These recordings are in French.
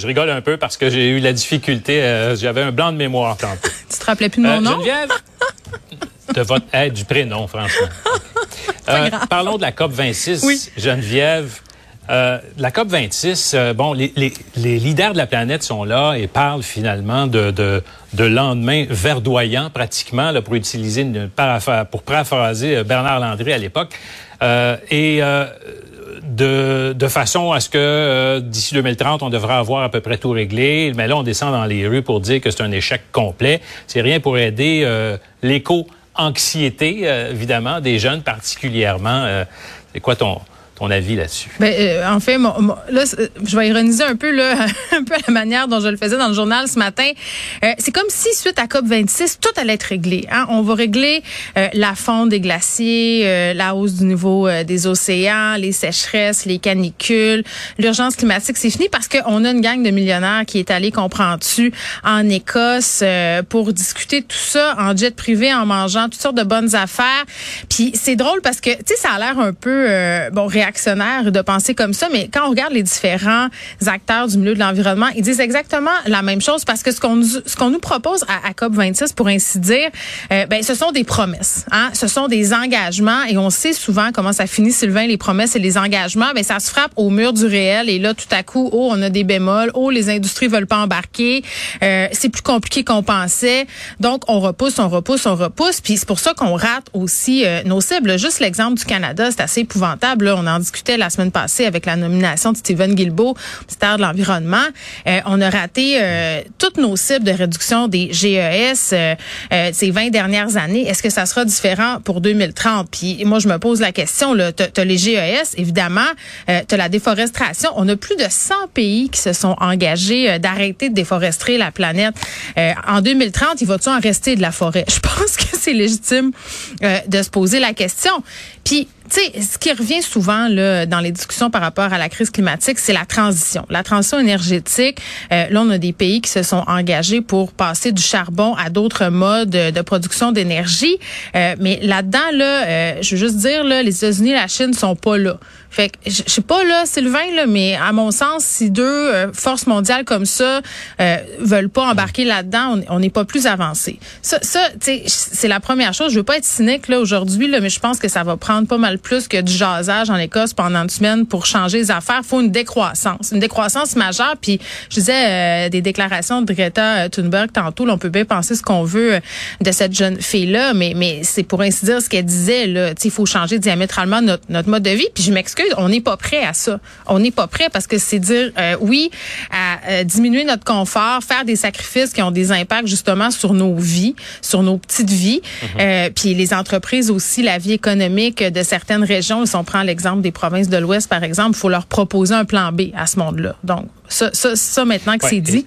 Je rigole un peu parce que j'ai eu la difficulté, euh, j'avais un blanc de mémoire tantôt. tu te rappelais plus de mon Euh, nom? Geneviève, de votre aide du prénom, franchement. Euh, parlons de la COP 26, Oui. Geneviève. Euh, la COP 26, euh, bon, les, les- les leaders de la planète sont là et parlent finalement de, de, de lendemain verdoyant, pratiquement, là, pour utiliser une pour paraphraser Bernard Landry à l'époque. Et de, de façon à ce que euh, d'ici 2030, on devra avoir à peu près tout réglé. Mais là, on descend dans les rues pour dire que c'est un échec complet. C'est rien pour aider euh, l'éco-anxiété, euh, évidemment, des jeunes particulièrement. Euh, c'est quoi ton, ton avis là-dessus? Ben, euh, en fait, mon- mon- là, c'est- je vais ironiser un peu, là, un peu la manière dont je le faisais dans le journal ce matin. Euh, c'est comme si, suite à COP 26, tout allait être réglé. Hein? On va régler euh, la fonte des glaciers, euh, la hausse du niveau euh, des océans, les sécheresses, les canicules, l'urgence climatique. C'est fini parce qu'on a une gang de millionnaires qui est allée, comprends-tu, en Écosse euh, pour discuter de tout ça en jet privé, en mangeant toutes sortes de bonnes affaires. Puis c'est drôle parce que, tu sais, ça a l'air un peu, euh, bon, réactionnaire de penser comme ça, mais quand on regarde les différents acteurs du milieu de l'environnement, ils disent exactement la même chose parce que ce qu'on ce qu'on nous propose à, à COP 26, pour ainsi dire, euh, ben, ce sont des promesses, hein, ce sont des engagements et on sait souvent comment ça finit, Sylvain, les promesses et les engagements, ben, ça se frappe au mur du réel et là, tout à coup, oh, on a des bémols, oh, les industries veulent pas embarquer, euh, c'est plus compliqué qu'on pensait, donc on repousse, on repousse, on repousse, puis c'est pour ça qu'on rate aussi euh, nos cibles. Juste l'exemple du Canada, c'est assez épouvantable. Là. On en discutait la semaine passée avec la nomination de Stephen Guilbeault, ministère de l'Environnement. Euh, on a raté euh, toutes nos cibles de réduction des GES euh, ces 20 dernières années. Est-ce que ça sera différent pour 2030? Puis moi, je me pose la question. Tu as, les GES, évidemment. Tu as la déforestation. On a plus de 100 pays qui se sont engagés d'arrêter de déforester la planète. En 2030, il va-tu en rester de la forêt? Je pense que c'est légitime de se poser la question. Puis, tu sais, ce qui revient souvent là, dans les discussions par rapport à la crise climatique, c'est la transition. La transition énergétique, euh, là, on a des pays qui se sont engagés pour passer du charbon à d'autres modes de production d'énergie. Euh, mais là-dedans, là, euh, je veux juste dire, là, les États-Unis la Chine sont pas là. Fait que, je sais pas, là, Sylvain, là, mais à mon sens, si deux euh, forces mondiales comme ça euh, veulent pas embarquer là-dedans, on- n'est pas plus avancé. Ça, ça c'est la première chose. Je veux pas être cynique là aujourd'hui, là, mais je pense que ça va prendre pas mal plus que du jasage en Écosse pendant une semaine pour changer les affaires. faut une décroissance, une décroissance majeure. Puis je disais euh, des déclarations de Greta Thunberg tantôt. Là, on peut bien penser ce qu'on veut euh, de cette jeune fille-là, mais mais c'est pour ainsi dire ce qu'elle disait. Là, Tu il faut changer diamétralement notre, notre mode de vie. Puis je m'excuse, on n'est pas prêt à ça. On n'est pas prêt parce que c'est dire euh, oui à euh, diminuer notre confort, faire des sacrifices qui ont des impacts justement sur nos vies, sur nos petites vies. Euh, puis les entreprises aussi, la vie économique de certaines régions. Si on prend l'exemple des provinces de l'Ouest, par exemple, il faut leur proposer un plan B à ce monde-là. Donc ça, ça, ça maintenant que Ouais, c'est dit.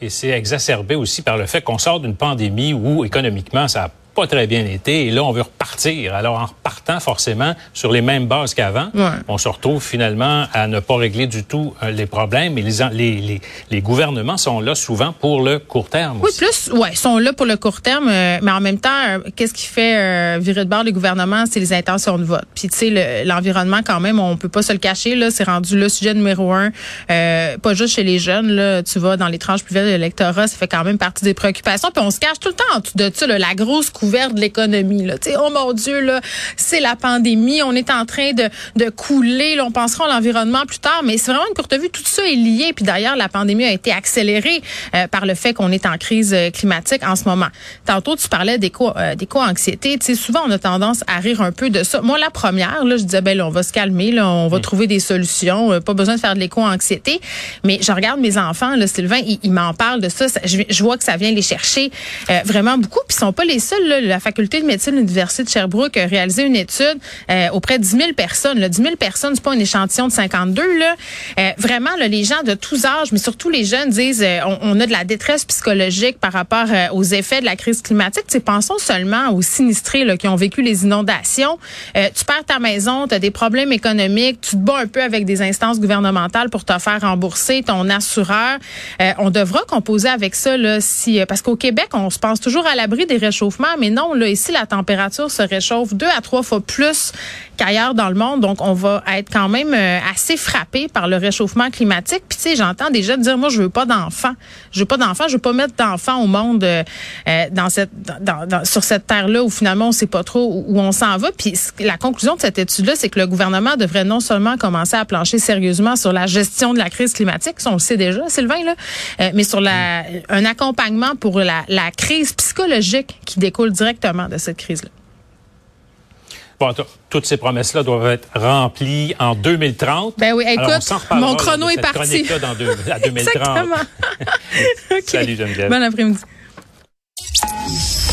Et c'est exacerbé aussi par le fait qu'on sort d'une pandémie où économiquement ça a pas très bien été et là on veut repartir. Alors en repartant forcément sur les mêmes bases qu'avant, Ouais. on se retrouve finalement à ne pas régler du tout euh, les problèmes et les, les, les, les gouvernements sont là souvent pour le court terme. Oui, aussi. plus, ouais, ils sont là pour le court terme, euh, mais en même temps, euh, qu'est-ce qui fait virer de bord les gouvernements, c'est les intentions de vote. Puis tu sais, le- l'environnement quand même, on peut pas se le cacher là, c'est rendu le sujet numéro un, pas juste chez les jeunes là, tu vas dans les tranches plus vieilles de l'électorat, ça fait quand même partie des préoccupations. Puis on se cache tout le temps en de ça, là, la grosse couverte de l'économie. Là. Tu sais, oh mon Dieu, là, c'est la pandémie, on est en train de, de couler, là, on pensera à l'environnement plus tard, mais c'est vraiment une courte vue, tout ça est lié. Puis d'ailleurs, la pandémie a été accélérée euh, par le fait qu'on est en crise euh, climatique en ce moment. Tantôt, tu parlais d'éco, euh, d'éco-anxiété. Tu sais, souvent, on a tendance à rire un peu de ça. Moi, la première, là, je disais, ben là, on va se calmer, là, on va trouver des solutions, euh, pas besoin de faire de l'éco-anxiété. Mais je regarde mes enfants, là, Sylvain, ils, ils m'en parlent de ça. Ça- je, je vois que ça vient les chercher euh, vraiment beaucoup. Puis ils sont pas les seuls. Là. La faculté de médecine de l'université de Sherbrooke a réalisé une étude euh, auprès de 10 000 personnes. Là. 10 000 personnes, c'est pas un échantillon de 52. Là. Euh, vraiment, là, les gens de tous âges, mais surtout les jeunes, disent euh, on, a de la détresse psychologique par rapport euh, aux effets de la crise climatique. Tu sais, pensons seulement aux sinistrés là, qui ont vécu les inondations. Euh, tu perds ta maison, tu as des problèmes économiques, tu te bats un peu avec des instances gouvernementales pour te faire rembourser ton assureur. Euh, on devra composer avec ça là, si parce qu'au Québec, on se pense toujours à l'abri des réchauffements, mais non, là ici la température se réchauffe deux à trois fois plus qu'ailleurs dans le monde, donc on va être quand même euh, assez frappé par le réchauffement climatique. Puis tu sais, j'entends jeunes dire moi je veux pas d'enfants, je veux pas d'enfants, je veux pas mettre d'enfants au monde euh, euh, dans cette sur cette terre là où finalement on sait pas trop où, on s'en va. Puis la conclusion de cette étude là, c'est que le gouvernement devrait non seulement commencer à plancher sérieusement sur la gestion de la crise climatique, ça on le sait déjà, Sylvain là, mais sur un accompagnement pour la, la crise psychologique qui découle directement de cette crise là. Bon, toutes ces promesses-là doivent être remplies en 2030. Ben oui, Alors, on écoute, mon là, chrono de est cette parti. dans deux- à 2030. Exactement. Salut, Geneviève. Bon après-midi.